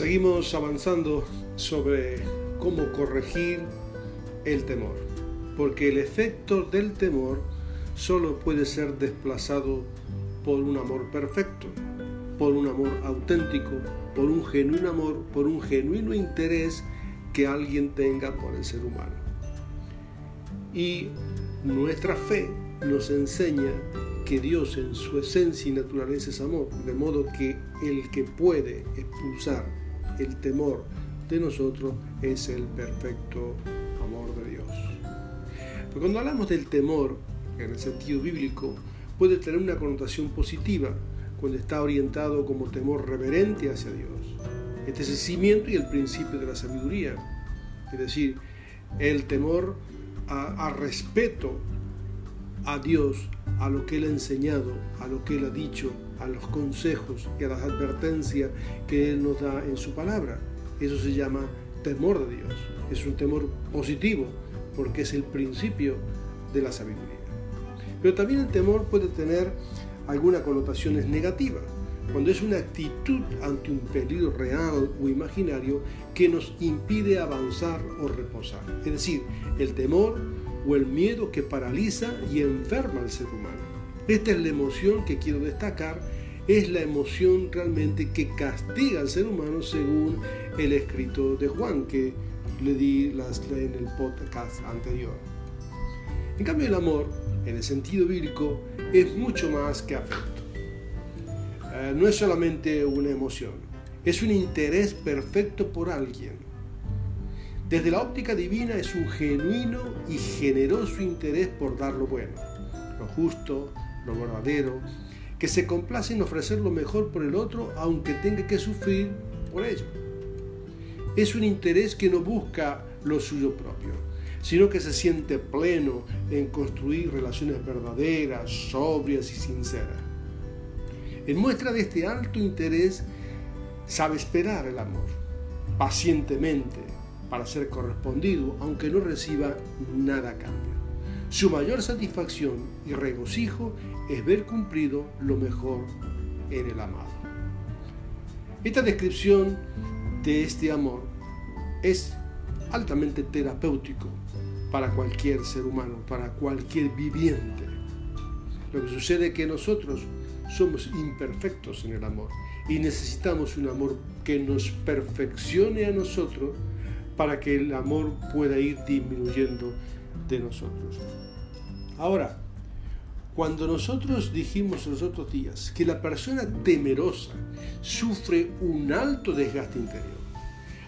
Seguimos avanzando sobre cómo corregir el temor, porque el efecto del temor solo puede ser desplazado por un amor perfecto, por un amor auténtico, por un genuino amor, por un genuino interés que alguien tenga por el ser humano. Y nuestra fe nos enseña que Dios en su esencia y naturaleza es amor, de modo que el que puede expulsar el temor de nosotros es el perfecto amor de Dios. Pero cuando hablamos del temor, en el sentido bíblico, puede tener una connotación positiva cuando está orientado como temor reverente hacia Dios. Este es el cimiento y el principio de la sabiduría. Es decir, el temor a, a respeto a Dios, a lo que Él ha enseñado, a lo que Él ha dicho, a los consejos y a las advertencias que Él nos da en su palabra. Eso se llama temor de Dios. Es un temor positivo porque es el principio de la sabiduría. Pero también el temor puede tener algunas connotaciones negativas, cuando es una actitud ante un peligro real o imaginario que nos impide avanzar o reposar. Es decir, el temor o el miedo que paraliza y enferma al ser humano. Esta es la emoción que quiero destacar, es la emoción realmente que castiga al ser humano según el escrito de Juan que le di las, en el podcast anterior. En cambio el amor, en el sentido bíblico, es mucho más que afecto. Eh, no es solamente una emoción, es un interés perfecto por alguien. Desde la óptica divina es un genuino y generoso interés por dar lo bueno, lo justo, lo verdadero, que se complace en ofrecer lo mejor por el otro aunque tenga que sufrir por ello. Es un interés que no busca lo suyo propio, sino que se siente pleno en construir relaciones verdaderas, sobrias y sinceras. En muestra de este alto interés, sabe esperar el amor, pacientemente, para ser correspondido, aunque no reciba nada a cambio. Su mayor satisfacción y regocijo es ver cumplido lo mejor en el amado. Esta descripción de este amor es altamente terapéutico para cualquier ser humano, para cualquier viviente. Lo que sucede es que nosotros somos imperfectos en el amor y necesitamos un amor que nos perfeccione a nosotros para que el amor pueda ir disminuyendo de nosotros. Ahora, cuando nosotros dijimos los otros días que la persona temerosa sufre un alto desgaste interior,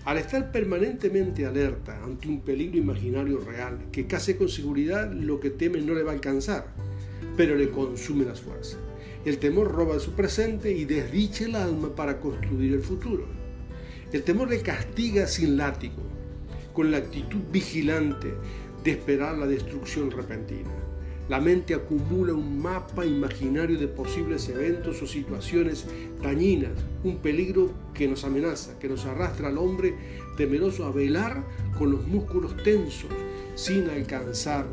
al estar permanentemente alerta ante un peligro imaginario real que casi con seguridad lo que teme no le va a alcanzar, pero le consume las fuerzas. El temor roba su presente y desdicha el alma para construir el futuro. El temor le castiga sin látigo, con la actitud vigilante de esperar la destrucción repentina. La mente acumula un mapa imaginario de posibles eventos o situaciones dañinas, un peligro que nos amenaza, que nos arrastra al hombre temeroso a velar con los músculos tensos sin alcanzar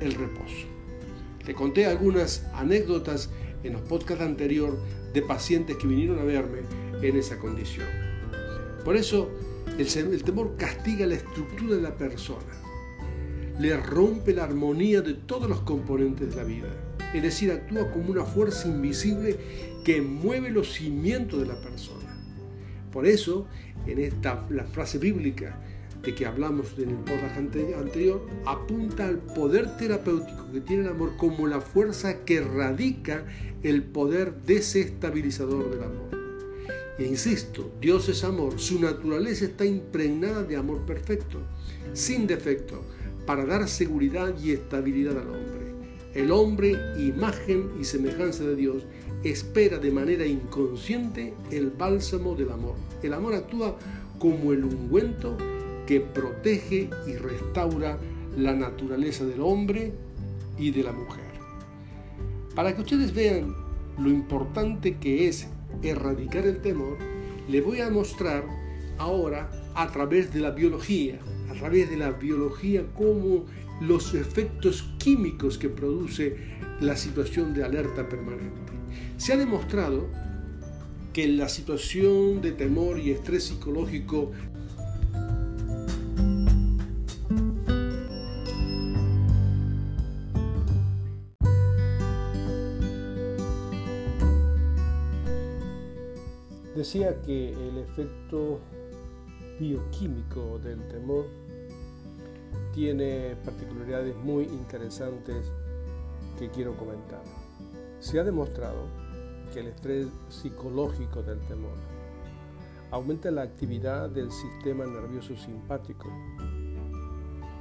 el reposo. Te conté algunas anécdotas en los podcasts anteriores de pacientes que vinieron a verme en esa condición. Por eso el, temor castiga la estructura de la persona, le rompe la armonía de todos los componentes de la vida. Es decir, actúa como una fuerza invisible que mueve los cimientos de la persona. Por eso, en esta la frase bíblica de que hablamos en el podcast anterior, apunta al poder terapéutico que tiene el amor como la fuerza que radica el poder desestabilizador del amor. E insisto, Dios es amor, su naturaleza está impregnada de amor perfecto, sin defecto, para dar seguridad y estabilidad al hombre. El hombre, imagen y semejanza de Dios, espera de manera inconsciente el bálsamo del amor. El amor actúa como el ungüento que protege y restaura la naturaleza del hombre y de la mujer. Para que ustedes vean lo importante que es erradicar el temor, le voy a mostrar ahora a través de la biología, a través de la biología, cómo los efectos químicos que produce la situación de alerta permanente. Se ha demostrado que la situación de temor y estrés psicológico Decía que el efecto bioquímico del temor tiene particularidades muy interesantes que quiero comentar. Se ha demostrado que el estrés psicológico del temor aumenta la actividad del sistema nervioso simpático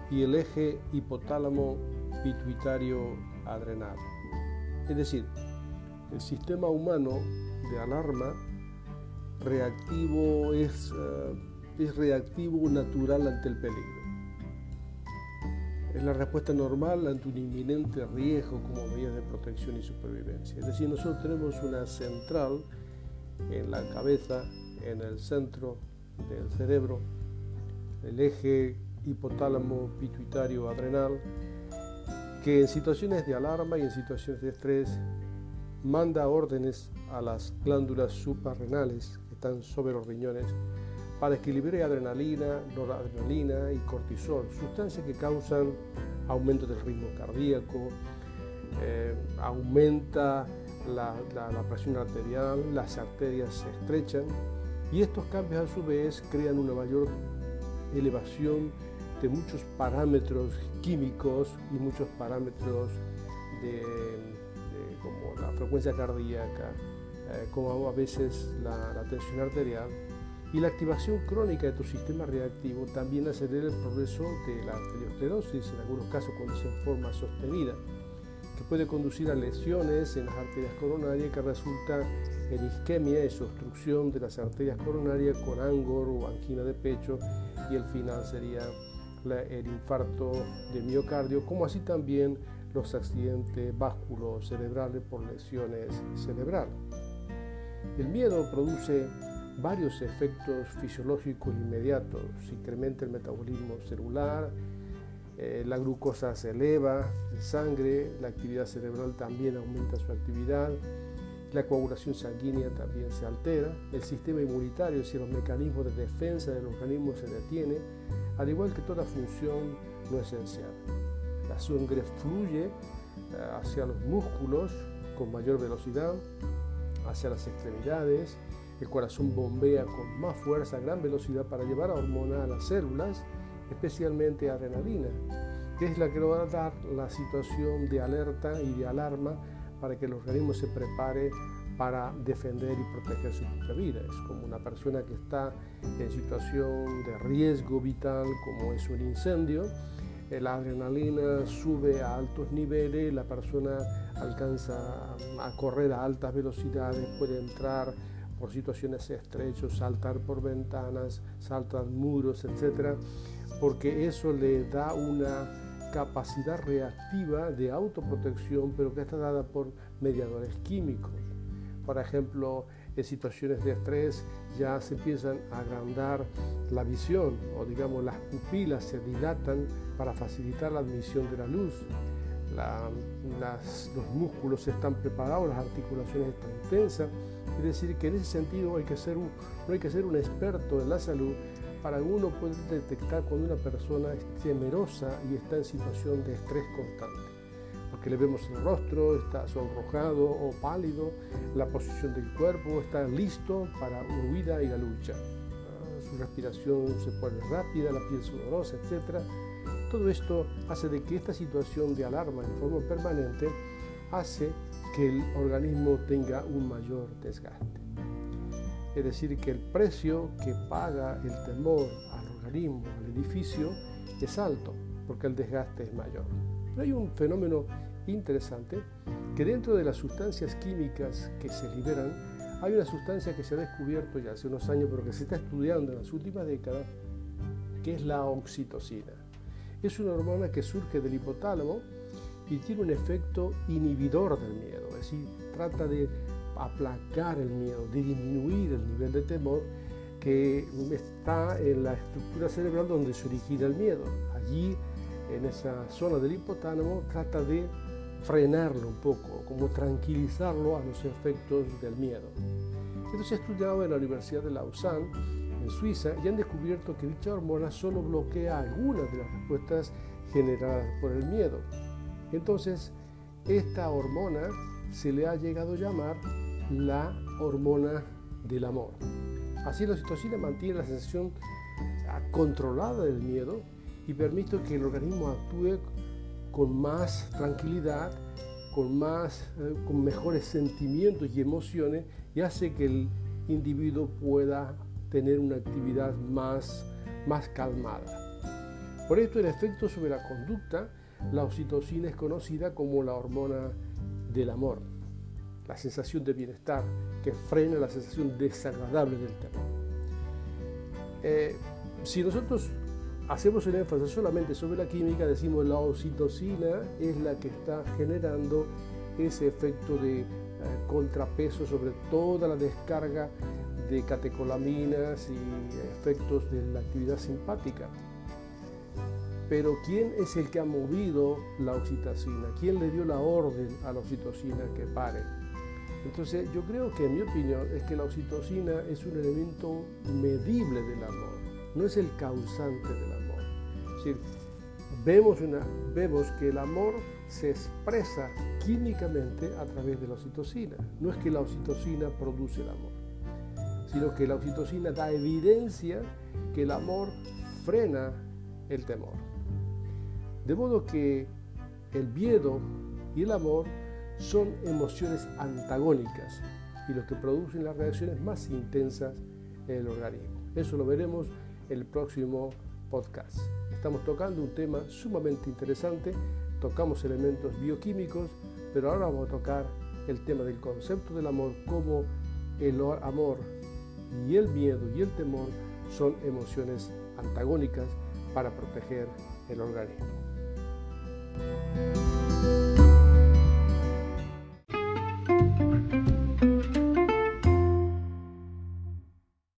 y el eje hipotálamo pituitario adrenal. Es decir, el sistema humano de alarma reactivo es, eh, es reactivo natural ante el peligro. Es la respuesta normal ante un inminente riesgo como medida de protección y supervivencia. Es decir, nosotros tenemos una central en la cabeza, en el centro del cerebro, el eje hipotálamo pituitario adrenal, que en situaciones de alarma y en situaciones de estrés manda órdenes a las glándulas suprarrenales están sobre los riñones para que libere adrenalina, noradrenalina y cortisol, sustancias que causan aumento del ritmo cardíaco, eh, aumenta la, presión arterial, las arterias se estrechan y estos cambios a su vez crean una mayor elevación de muchos parámetros químicos y muchos parámetros de, como la frecuencia cardíaca, eh, como a veces la tensión arterial y la activación crónica de tu sistema reactivo también acelera el progreso de la arteriosclerosis, en algunos casos cuando se en forma sostenida, que puede conducir a lesiones en las arterias coronarias que resultan en isquemia, y obstrucción de las arterias coronarias con angor o angina de pecho y el final sería el infarto de miocardio, como así también los accidentes cerebrales por lesiones cerebrales. El miedo produce varios efectos fisiológicos inmediatos. Incrementa el metabolismo celular, eh, la glucosa se eleva en sangre, la actividad cerebral también aumenta su actividad, la coagulación sanguínea también se altera, el sistema inmunitario, es los mecanismos de defensa del organismo se detiene, al igual que toda función no esencial. La sangre fluye eh, hacia los músculos con mayor velocidad, hacia las extremidades, el corazón bombea con más fuerza gran velocidad para llevar a hormona a las células, especialmente adrenalina, que es la que va a dar la situación de alerta y de alarma para que el organismo se prepare para defender y proteger su propia vida. Es como una persona que está en situación de riesgo vital, como es un incendio, la adrenalina sube a altos niveles, la persona alcanza a correr a altas velocidades, puede entrar por situaciones estrechas, saltar por ventanas, saltar muros, etc. Porque eso le da una capacidad reactiva de autoprotección, pero que está dada por mediadores químicos. Por ejemplo, en situaciones de estrés ya se empiezan a agrandar la visión o digamos las pupilas se dilatan para facilitar la admisión de la luz. los músculos están preparados, las articulaciones están tensas es decir, que en ese sentido no hay que ser un experto en la salud para uno poder detectar cuando una persona es temerosa y está en situación de estrés constante. Porque le vemos el rostro, está sonrojado o pálido, la posición del cuerpo, está listo para la huida y la lucha. Ah, su respiración se pone rápida, la piel sudorosa, etc. Todo esto hace de que esta situación de alarma en forma permanente hace que el organismo tenga un mayor desgaste. Es decir, que el precio que paga el temor al organismo, al edificio, es alto, porque el desgaste es mayor. Pero hay un fenómeno interesante, que dentro de las sustancias químicas que se liberan, hay una sustancia que se ha descubierto ya hace unos años, pero que se está estudiando en las últimas décadas, que es la oxitocina. Es una hormona que surge del hipotálamo, y tiene un efecto inhibidor del miedo, es decir, trata de aplacar el miedo, de disminuir el nivel de temor que está en la estructura cerebral donde se origina el miedo. Allí, en esa zona del hipotálamo, trata de frenarlo un poco, como tranquilizarlo a los efectos del miedo. Esto se ha estudiado en la Universidad de Lausanne, en Suiza, y han descubierto que dicha hormona solo bloquea algunas de las respuestas generadas por el miedo. Entonces, esta hormona se le ha llegado a llamar la hormona del amor. Así la oxitocina mantiene la sensación controlada del miedo y permite que el organismo actúe con más tranquilidad, con, más, eh, con mejores sentimientos y emociones y hace que el individuo pueda tener una actividad más, más calmada. Por esto el efecto sobre la conducta, la oxitocina es conocida como la hormona del amor, la sensación de bienestar que frena la sensación desagradable del temor. Eh, si nosotros hacemos el énfasis solamente sobre la química, decimos la oxitocina es la que está generando ese efecto de eh, contrapeso sobre toda la descarga de catecolaminas y efectos de la actividad simpática. Pero ¿quién es el que ha movido la oxitocina? ¿Quién le dio la orden a la oxitocina que pare? Entonces yo creo que en mi opinión es que la oxitocina es un elemento medible del amor, no es el causante del amor. Decir, vemos, vemos que el amor se expresa químicamente a través de la oxitocina. No es que la oxitocina produce el amor, sino que la oxitocina da evidencia que el amor frena el temor. De modo que el miedo y el amor son emociones antagónicas y lo que producen las reacciones más intensas en el organismo. Eso lo veremos en el próximo podcast. Estamos tocando un tema sumamente interesante, tocamos elementos bioquímicos, pero ahora vamos a tocar el tema del concepto del amor, como el amor y el miedo y el temor son emociones antagónicas para proteger el organismo.